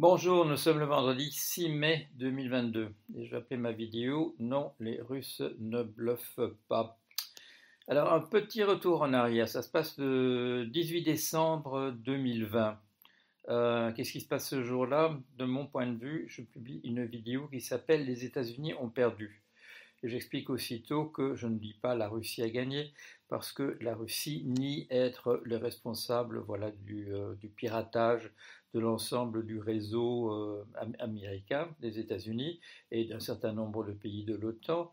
Bonjour, nous sommes le vendredi 6 mai 2022 et je vais appeler ma vidéo Non, les Russes ne bluffent pas. Alors, un petit retour en arrière, ça se passe le 18 décembre 2020. Euh, qu'est-ce qui se passe ce jour-là? De mon point de vue, je publie une vidéo qui s'appelle Les États-Unis ont perdu. J'explique aussitôt que je ne dis pas la Russie a gagné, parce que la Russie nie être le responsable euh, du piratage de l'ensemble du réseau euh, américain des États-Unis et d'un certain nombre de pays de l'OTAN.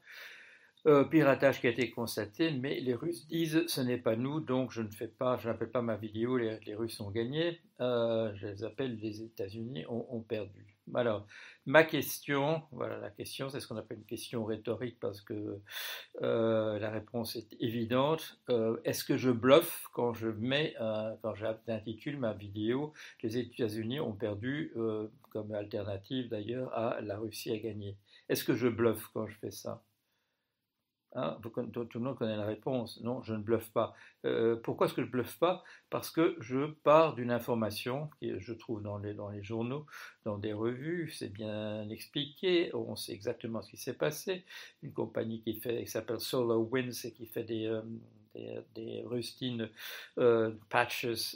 Euh, piratage qui a été constaté, mais les Russes disent ce n'est pas nous, donc je ne fais pas, je n'appelle pas ma vidéo les, Russes ont gagné, euh, je les appelle les États-Unis ont, perdu. Alors, ma question, voilà la question, c'est ce qu'on appelle une question rhétorique parce que euh, la réponse est évidente. Est-ce que je bluffe quand je mets, quand j'intitule ma vidéo Les États-Unis ont perdu, comme alternative d'ailleurs à la Russie a gagné Est-ce que je bluffe quand je fais ça? Hein, tout, le monde connaît la réponse. Non, je ne bluffe pas. Euh, pourquoi est-ce que je ne bluffe pas? Parce que je pars d'une information que je trouve dans les, journaux, dans des revues, c'est bien expliqué, on sait exactement ce qui s'est passé. Une compagnie qui, qui s'appelle SolarWinds et qui fait des, euh, des, rustines euh, patches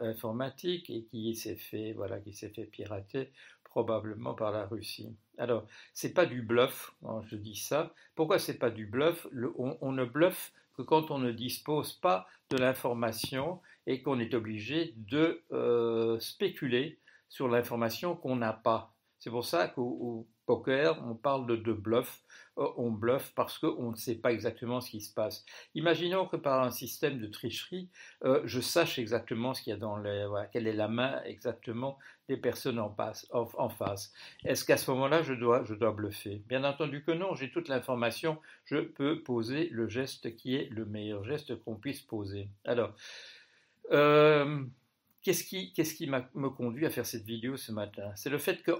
informatiques et qui s'est fait, voilà, qui s'est fait pirater probablement par la Russie. Alors, c'est pas du bluff, hein, je dis ça. Pourquoi c'est pas du bluff? On, ne bluffe que quand on ne dispose pas de l'information et qu'on est obligé de euh, spéculer sur l'information qu'on n'a pas. C'est pour ça qu'au poker, on parle de, bluff. Euh, on bluffe parce qu'on ne sait pas exactement ce qui se passe. Imaginons que par un système de tricherie, euh, je sache exactement ce qu'il y a dans les. quelle est la main exactement des personnes en, face. Est-ce qu'à ce, moment-là, je dois, je dois bluffer? Bien entendu que non, j'ai toute l'information, je peux poser le geste qui est le meilleur geste qu'on puisse poser. Alors, euh, Qu'est-ce qui, me conduit à faire cette vidéo ce matin? C'est le fait que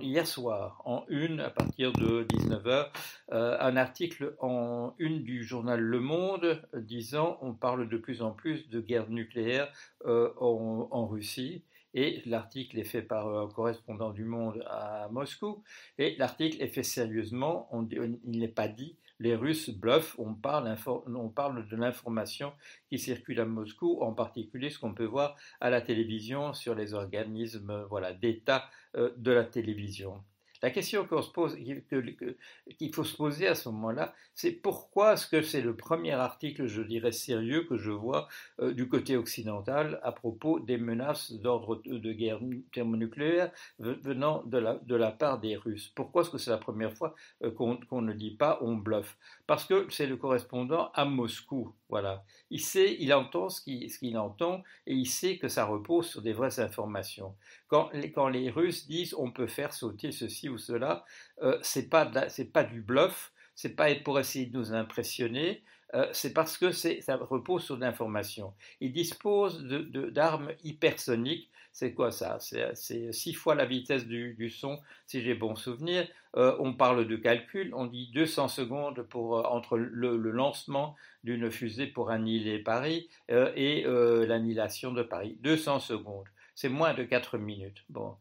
hier soir, en une, à partir de 19h, euh, un article en une du journal Le Monde disant on parle de plus en plus de guerre nucléaire euh, en, Russie. Et l'article est fait par un correspondant du Monde à Moscou. Et l'article est fait sérieusement. Il n'est pas dit les Russes bluffent, on parle, on parle de l'information qui circule à Moscou, en particulier ce qu'on peut voir à la télévision sur les organismes voilà, d'État euh, de la télévision. La question qu'il faut se poser à ce moment-là, c'est pourquoi est-ce que c'est le premier article, je dirais, sérieux que je vois euh, du côté occidental à propos des menaces d'ordre de guerre thermonucléaire venant de la, de la part des Russes? Pourquoi est-ce que c'est la première fois euh, qu'on ne dit pas on bluffe? Parce que c'est le correspondant à Moscou. Voilà. Il sait, il entend ce qu'il entend et il sait que ça repose sur des vraies informations. Quand les Russes disent on peut faire sauter ceci ou cela, euh, c'est pas c'est pas du bluff, c'est pas pour essayer de nous impressionner, euh, c'est parce que ça repose sur l'information. Ils disposent d'armes hypersoniques. C'est quoi ça? C'est six fois la vitesse du, son, si j'ai bon souvenir. Euh, on parle de calcul, on dit 200 secondes pour, euh, entre le, lancement d'une fusée pour annihiler Paris et l'annihilation de Paris. 200 secondes. C'est moins de 4 minutes. Bon,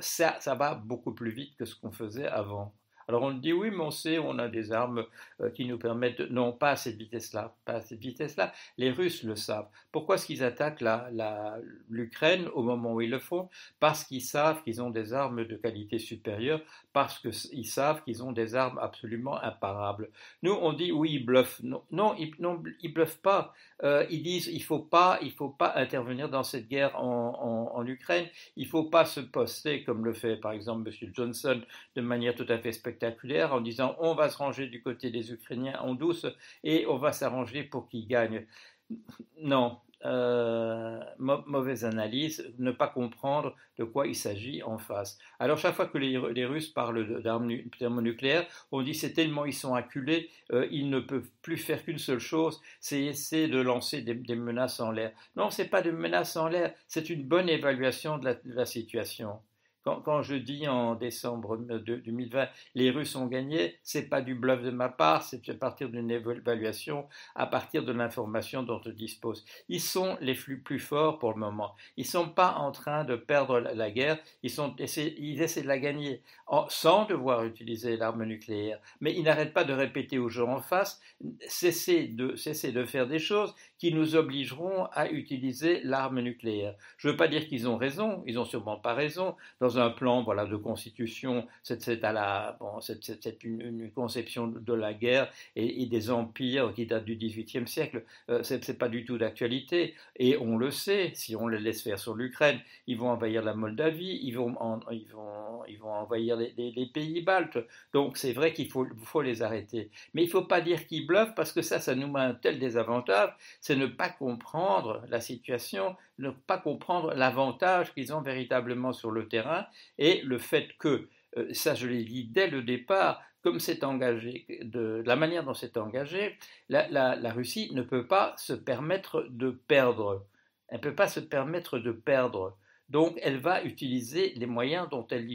ça, ça va beaucoup plus vite que ce qu'on faisait avant. Alors on dit oui, mais on sait, on a des armes euh, qui nous permettent, non pas à cette vitesse-là, pas à cette vitesse-là. Les Russes le savent. Pourquoi est-ce qu'ils attaquent l'Ukraine au moment où ils le font? Parce qu'ils savent qu'ils ont des armes de qualité supérieure, parce qu'ils savent qu'ils ont des armes absolument imparables. Nous, on dit oui, ils bluffent. Non, non ils ne bluffent pas. Euh, ils disent il faut pas, il faut pas intervenir dans cette guerre en, en, Ukraine. Il faut pas se poster comme le fait par exemple M. Johnson de manière tout à fait spectaculaire en disant on va se ranger du côté des Ukrainiens en douce et on va s'arranger pour qu'ils gagnent. Non, euh, mauvaise analyse, ne pas comprendre de quoi il s'agit en face. Alors chaque fois que les, Russes parlent d'armes thermonucléaires, on dit c'est tellement ils sont acculés, euh, ils ne peuvent plus faire qu'une seule chose, c'est essayer de lancer des, menaces en l'air. Non, c'est pas des menaces en l'air, c'est une bonne évaluation de la situation. Quand, je dis en décembre 2020, les Russes ont gagné, c'est pas du bluff de ma part, c'est à partir d'une évaluation, à partir de l'information dont je dispose. Ils sont les flux plus forts pour le moment. Ils sont pas en train de perdre la, guerre, ils, sont, ils essaient de la gagner sans devoir utiliser l'arme nucléaire. Mais ils n'arrêtent pas de répéter aux gens en face, cessez de, cessez de faire des choses qui nous obligeront à utiliser l'arme nucléaire. Je ne veux pas dire qu'ils ont raison, ils n'ont sûrement pas raison. Dans un plan voilà, de constitution, c'est bon, une, conception de la guerre et, des empires qui datent du XVIIIe siècle. Euh, ce n'est pas du tout d'actualité. Et on le sait, si on les laisse faire sur l'Ukraine, ils vont envahir la Moldavie, ils vont, ils vont, ils vont envahir les, pays baltes. Donc c'est vrai qu'il faut, faut les arrêter. Mais il ne faut pas dire qu'ils bluffent parce que ça, ça nous met un tel désavantage c'est ne pas comprendre la situation, ne pas comprendre l'avantage qu'ils ont véritablement sur le terrain et le fait que, euh, ça je l'ai dit dès le départ, comme c'est engagé, de, la manière dont c'est engagé, la, Russie ne peut pas se permettre de perdre. Elle ne peut pas se permettre de perdre. Donc elle va utiliser les moyens dont elle,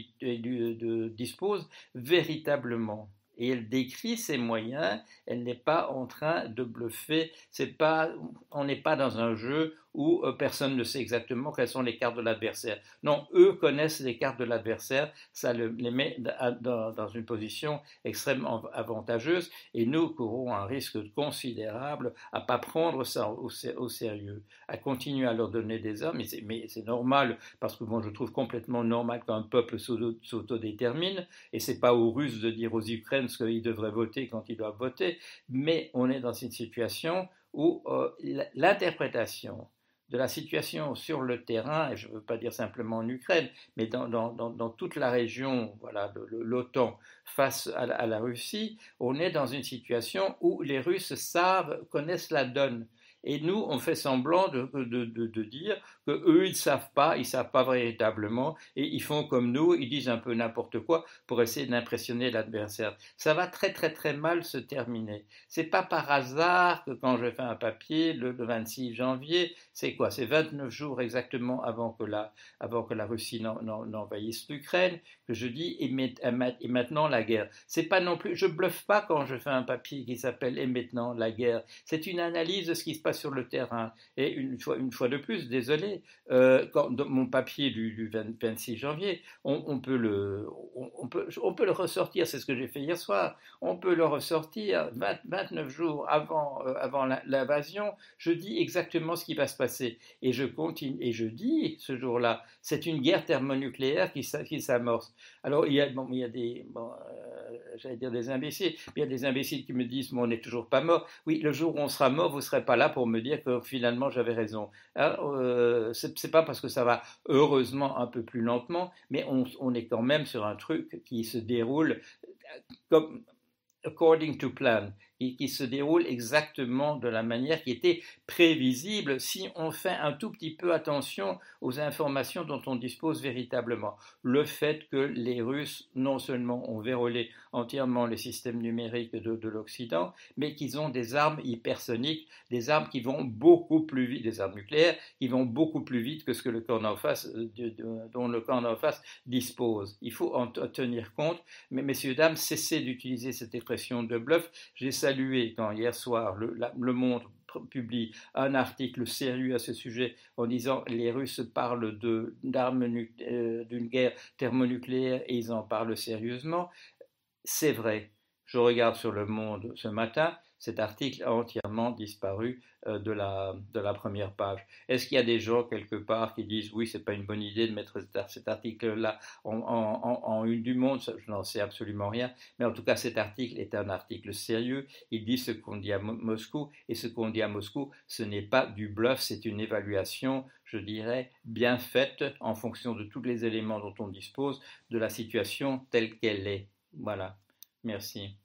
dispose véritablement et elle décrit ses moyens, elle n'est pas en train de bluffer, c'est pas, on n'est pas dans un jeu où euh, personne ne sait exactement quelles sont les cartes de l'adversaire. Non, eux connaissent les cartes de l'adversaire, ça les met dans, une position extrêmement avantageuse et nous courons un risque considérable à pas prendre ça au, sérieux, à continuer à leur donner des armes, mais c'est normal parce que moi je trouve complètement normal qu'un peuple s'autodétermine et c'est pas aux Russes de dire aux Ukrainiens ce qu'ils devraient voter quand ils doivent voter, mais on est dans une situation où euh, l'interprétation de la situation sur le terrain, et je ne veux pas dire simplement en Ukraine, mais dans, toute la région voilà, de, l'OTAN face à la, Russie, on est dans une situation où les Russes savent, connaissent la donne. Et nous, on fait semblant de, de, de, dire que eux, ils savent pas, ils savent pas véritablement, et ils font comme nous, ils disent un peu n'importe quoi pour essayer d'impressionner l'adversaire. Ça va très très très mal se terminer. C'est pas par hasard que quand je fais un papier le, 26 janvier, c'est quoi? C'est 29 jours exactement avant que la, avant que la Russie n'envahisse l'Ukraine, que je dis et, et maintenant la guerre. C'est pas non plus, je bluffe pas quand je fais un papier qui s'appelle et maintenant la guerre. C'est une analyse de ce qui se passe sur le terrain. Et une fois, une fois de plus, désolé, euh, dans mon papier du, 26 janvier, on, peut le, on, peut, on peut le ressortir, c'est ce que j'ai fait hier soir, on peut le ressortir 29 jours avant, euh, avant l'invasion, je dis exactement ce qui va se passer. Et je continue, et je dis ce jour-là, c'est une guerre thermonucléaire qui, qui s'amorce. Alors, il y a, il y a des, euh, j'allais dire des imbéciles, il y a des imbéciles qui me disent, mais on n'est toujours pas mort. Oui, le jour où on sera mort, vous ne serez pas là pour me dire que finalement j'avais raison. Euh, Ce n'est pas parce que ça va heureusement un peu plus lentement, mais on, on est quand même sur un truc qui se déroule comme according to plan qui, se déroule exactement de la manière qui était prévisible si on fait un tout petit peu attention aux informations dont on dispose véritablement. Le fait que les Russes non seulement ont vérolé entièrement les systèmes numériques de, l'Occident, mais qu'ils ont des armes hypersoniques, des armes qui vont beaucoup plus vite, des armes nucléaires qui vont beaucoup plus vite que ce que le camp en face, dont le camp en face dispose. Il faut en tenir compte, mais messieurs, dames, cessez d'utiliser cette expression de bluff. J'ai salué quand hier soir le, Monde publie un article sérieux à ce sujet en disant les Russes parlent euh, d'une guerre thermonucléaire et ils en parlent sérieusement. C'est vrai. Je regarde sur le Monde ce matin, cet article a entièrement disparu euh, de, la, première page. Est-ce qu'il y a des gens quelque part qui disent oui, c'est pas une bonne idée de mettre cet article-là en, une du monde? Je n'en sais absolument rien. Mais en tout cas, cet article est un article sérieux. Il dit ce qu'on dit à Moscou et ce qu'on dit à Moscou, ce n'est pas du bluff, c'est une évaluation, je dirais, bien faite en fonction de tous les éléments dont on dispose de la situation telle qu'elle est. Voilà. Merci.